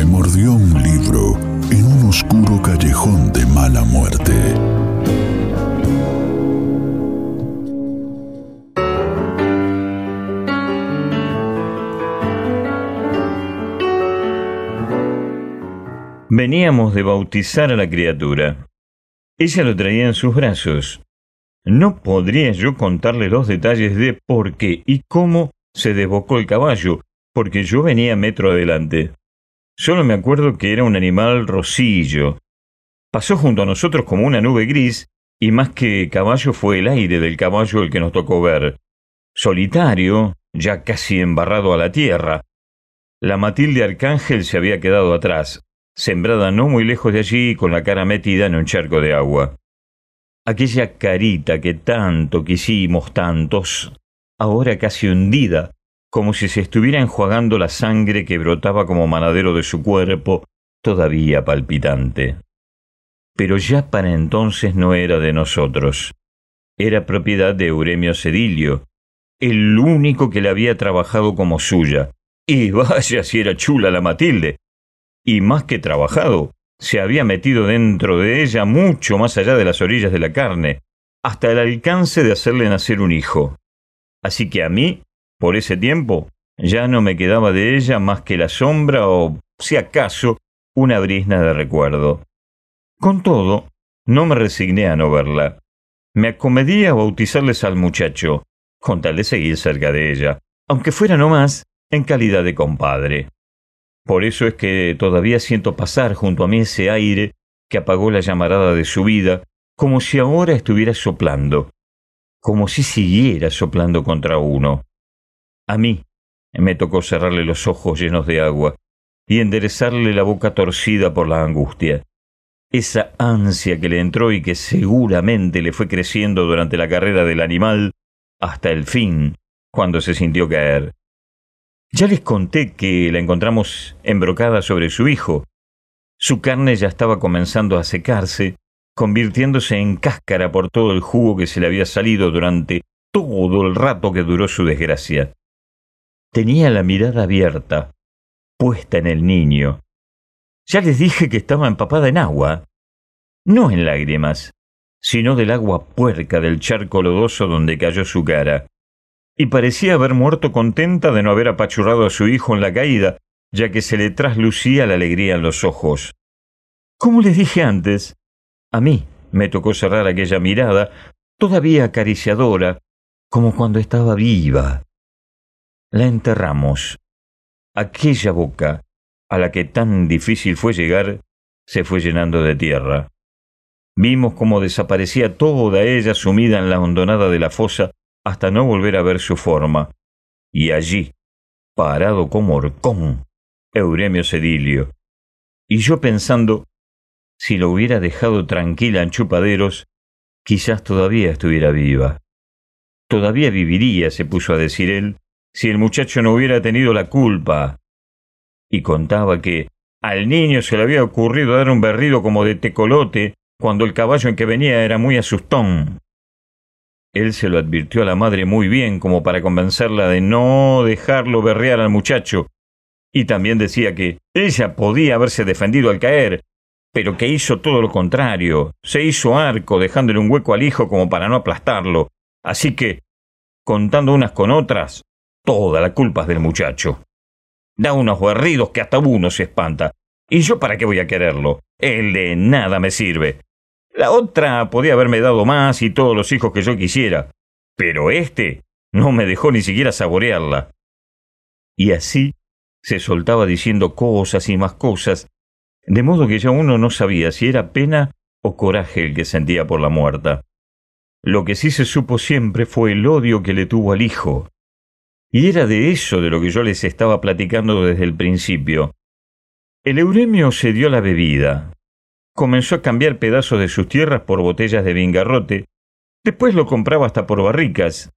Me mordió un libro en un oscuro callejón de mala muerte. Veníamos de bautizar a la criatura. Ella lo traía en sus brazos. No podría yo contarle los detalles de por qué y cómo se desbocó el caballo, porque yo venía metro adelante. Solo me acuerdo que era un animal rosillo. Pasó junto a nosotros como una nube gris, y más que caballo fue el aire del caballo el que nos tocó ver. Solitario, ya casi embarrado a la tierra. La Matilde Arcángel se había quedado atrás, sembrada no muy lejos de allí con la cara metida en un charco de agua. Aquella carita que tanto quisimos tantos, ahora casi hundida, como si se estuviera enjuagando la sangre que brotaba como manadero de su cuerpo, todavía palpitante. Pero ya para entonces no era de nosotros. Era propiedad de Euremio Cedilio, el único que la había trabajado como suya. Y vaya si era chula la Matilde, y más que trabajado, se había metido dentro de ella mucho más allá de las orillas de la carne, hasta el alcance de hacerle nacer un hijo. Así que a mí, por ese tiempo, ya no me quedaba de ella más que la sombra o, si acaso, una brisna de recuerdo. Con todo, no me resigné a no verla. Me acomedí a bautizarles al muchacho, con tal de seguir cerca de ella, aunque fuera no más en calidad de compadre. Por eso es que todavía siento pasar junto a mí ese aire que apagó la llamarada de su vida, como si ahora estuviera soplando, como si siguiera soplando contra uno. A mí me tocó cerrarle los ojos llenos de agua y enderezarle la boca torcida por la angustia. Esa ansia que le entró y que seguramente le fue creciendo durante la carrera del animal hasta el fin, cuando se sintió caer. Ya les conté que la encontramos embrocada sobre su hijo. Su carne ya estaba comenzando a secarse, convirtiéndose en cáscara por todo el jugo que se le había salido durante todo el rato que duró su desgracia. Tenía la mirada abierta, puesta en el niño. Ya les dije que estaba empapada en agua, no en lágrimas, sino del agua puerca del charco lodoso donde cayó su cara y parecía haber muerto contenta de no haber apachurrado a su hijo en la caída, ya que se le traslucía la alegría en los ojos. Como les dije antes, a mí me tocó cerrar aquella mirada, todavía acariciadora, como cuando estaba viva. La enterramos. Aquella boca, a la que tan difícil fue llegar, se fue llenando de tierra. Vimos cómo desaparecía toda ella sumida en la hondonada de la fosa hasta no volver a ver su forma. Y allí, parado como horcón, Euremio Cedilio. Y yo pensando, si lo hubiera dejado tranquila en chupaderos, quizás todavía estuviera viva. Todavía viviría, se puso a decir él, si el muchacho no hubiera tenido la culpa. Y contaba que al niño se le había ocurrido dar un berrido como de tecolote cuando el caballo en que venía era muy asustón. Él se lo advirtió a la madre muy bien como para convencerla de no dejarlo berrear al muchacho, y también decía que ella podía haberse defendido al caer, pero que hizo todo lo contrario, se hizo arco dejándole un hueco al hijo como para no aplastarlo, así que, contando unas con otras, toda la culpa es del muchacho. Da unos berridos que hasta uno se espanta, y yo para qué voy a quererlo, él de nada me sirve. La otra podía haberme dado más y todos los hijos que yo quisiera, pero este no me dejó ni siquiera saborearla. Y así se soltaba diciendo cosas y más cosas, de modo que ya uno no sabía si era pena o coraje el que sentía por la muerta. Lo que sí se supo siempre fue el odio que le tuvo al hijo. Y era de eso de lo que yo les estaba platicando desde el principio, El Euremio se dio la bebida. Comenzó a cambiar pedazos de sus tierras por botellas de vingarrote. Después lo compraba hasta por barricas.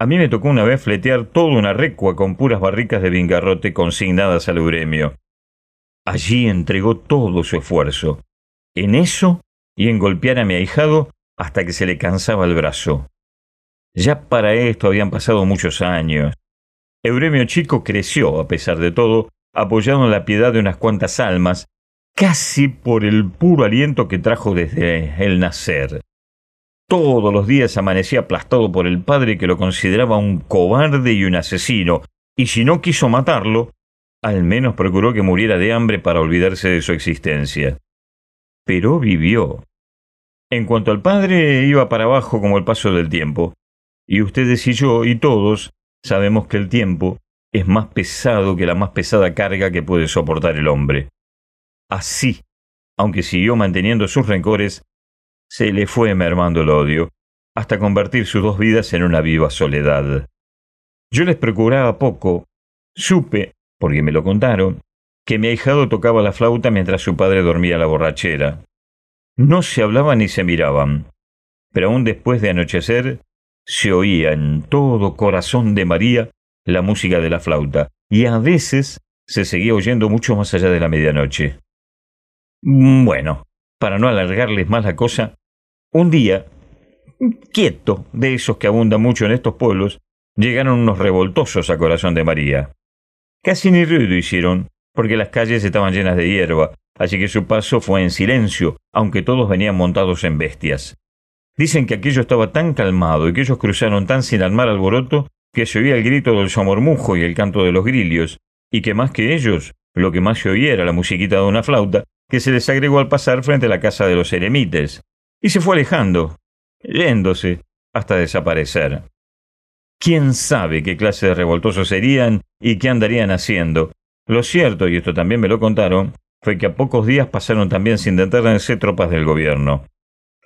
A mí me tocó una vez fletear toda una recua con puras barricas de vingarrote consignadas al Euremio. Allí entregó todo su esfuerzo. En eso y en golpear a mi ahijado hasta que se le cansaba el brazo. Ya para esto habían pasado muchos años. Euremio Chico creció, a pesar de todo, apoyado en la piedad de unas cuantas almas, casi por el puro aliento que trajo desde el nacer. Todos los días amanecía aplastado por el padre que lo consideraba un cobarde y un asesino, y si no quiso matarlo, al menos procuró que muriera de hambre para olvidarse de su existencia. Pero vivió. En cuanto al padre, iba para abajo como el paso del tiempo. Y ustedes y yo y todos sabemos que el tiempo es más pesado que la más pesada carga que puede soportar el hombre. Así, aunque siguió manteniendo sus rencores, se le fue mermando el odio, hasta convertir sus dos vidas en una viva soledad. Yo les procuraba poco, supe, porque me lo contaron, que mi ahijado tocaba la flauta mientras su padre dormía la borrachera. No se hablaban ni se miraban, pero aún después de anochecer se oía en todo corazón de María la música de la flauta, y a veces se seguía oyendo mucho más allá de la medianoche. Bueno, para no alargarles más la cosa, un día, quieto de esos que abundan mucho en estos pueblos, llegaron unos revoltosos a corazón de María. Casi ni ruido hicieron, porque las calles estaban llenas de hierba, así que su paso fue en silencio, aunque todos venían montados en bestias. Dicen que aquello estaba tan calmado y que ellos cruzaron tan sin armar alboroto que se oía el grito del somormujo y el canto de los grillos, y que más que ellos, lo que más se oía era la musiquita de una flauta que se les agregó al pasar frente a la casa de los eremites, y se fue alejando, yéndose, hasta desaparecer. ¿Quién sabe qué clase de revoltosos serían y qué andarían haciendo? Lo cierto, y esto también me lo contaron, fue que a pocos días pasaron también sin detenerse tropas del gobierno,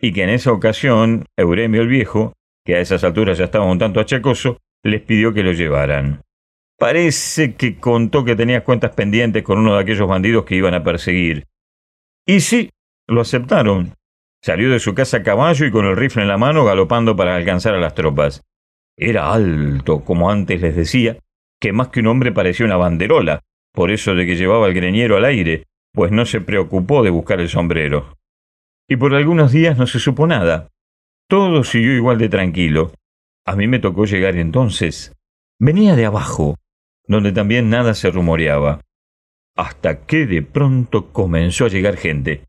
y que en esa ocasión Euremio el Viejo, que a esas alturas ya estaba un tanto achacoso, les pidió que lo llevaran. Parece que contó que tenía cuentas pendientes con uno de aquellos bandidos que iban a perseguir. Y sí, lo aceptaron. Salió de su casa a caballo y con el rifle en la mano galopando para alcanzar a las tropas. Era alto, como antes les decía, que más que un hombre parecía una banderola, por eso de que llevaba el greñero al aire, pues no se preocupó de buscar el sombrero. Y por algunos días no se supo nada. Todo siguió igual de tranquilo, a mí me tocó llegar entonces. Venía de abajo, donde también nada se rumoreaba, hasta que de pronto comenzó a llegar gente.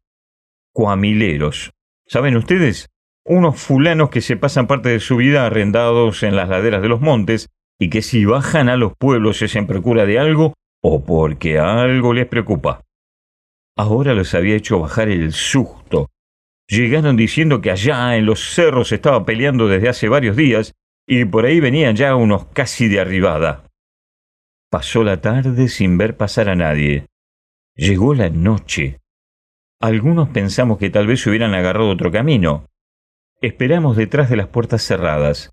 Cuamileros. ¿Saben ustedes? Unos fulanos que se pasan parte de su vida arrendados en las laderas de los montes y que si bajan a los pueblos es en procura de algo o porque algo les preocupa. Ahora los había hecho bajar el susto. Llegaron diciendo que allá en los cerros estaba peleando desde hace varios días y por ahí venían ya unos casi de arribada. Pasó la tarde sin ver pasar a nadie. Llegó la noche. Algunos pensamos que tal vez hubieran agarrado otro camino. Esperamos detrás de las puertas cerradas.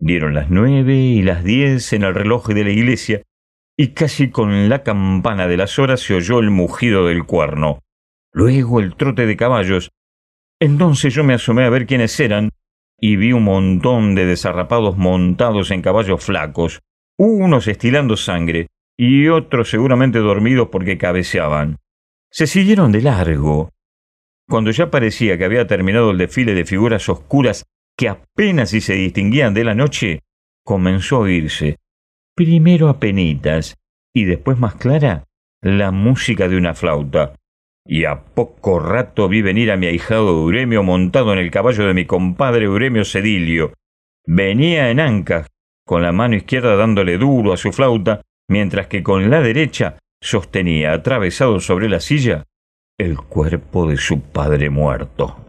Dieron las nueve y las diez en el reloj de la iglesia, y casi con la campana de las horas se oyó el mugido del cuerno. Luego el trote de caballos. Entonces yo me asomé a ver quiénes eran, y vi un montón de desarrapados montados en caballos flacos, unos estilando sangre y otros seguramente dormidos porque cabeceaban. Se siguieron de largo. Cuando ya parecía que había terminado el desfile de figuras oscuras que apenas si se distinguían de la noche, comenzó a oírse, primero a penitas y después más clara, la música de una flauta y a poco rato vi venir a mi ahijado Euremio montado en el caballo de mi compadre Euremio Cedilio. Venía en ancas, con la mano izquierda dándole duro a su flauta, mientras que con la derecha sostenía, atravesado sobre la silla, el cuerpo de su padre muerto.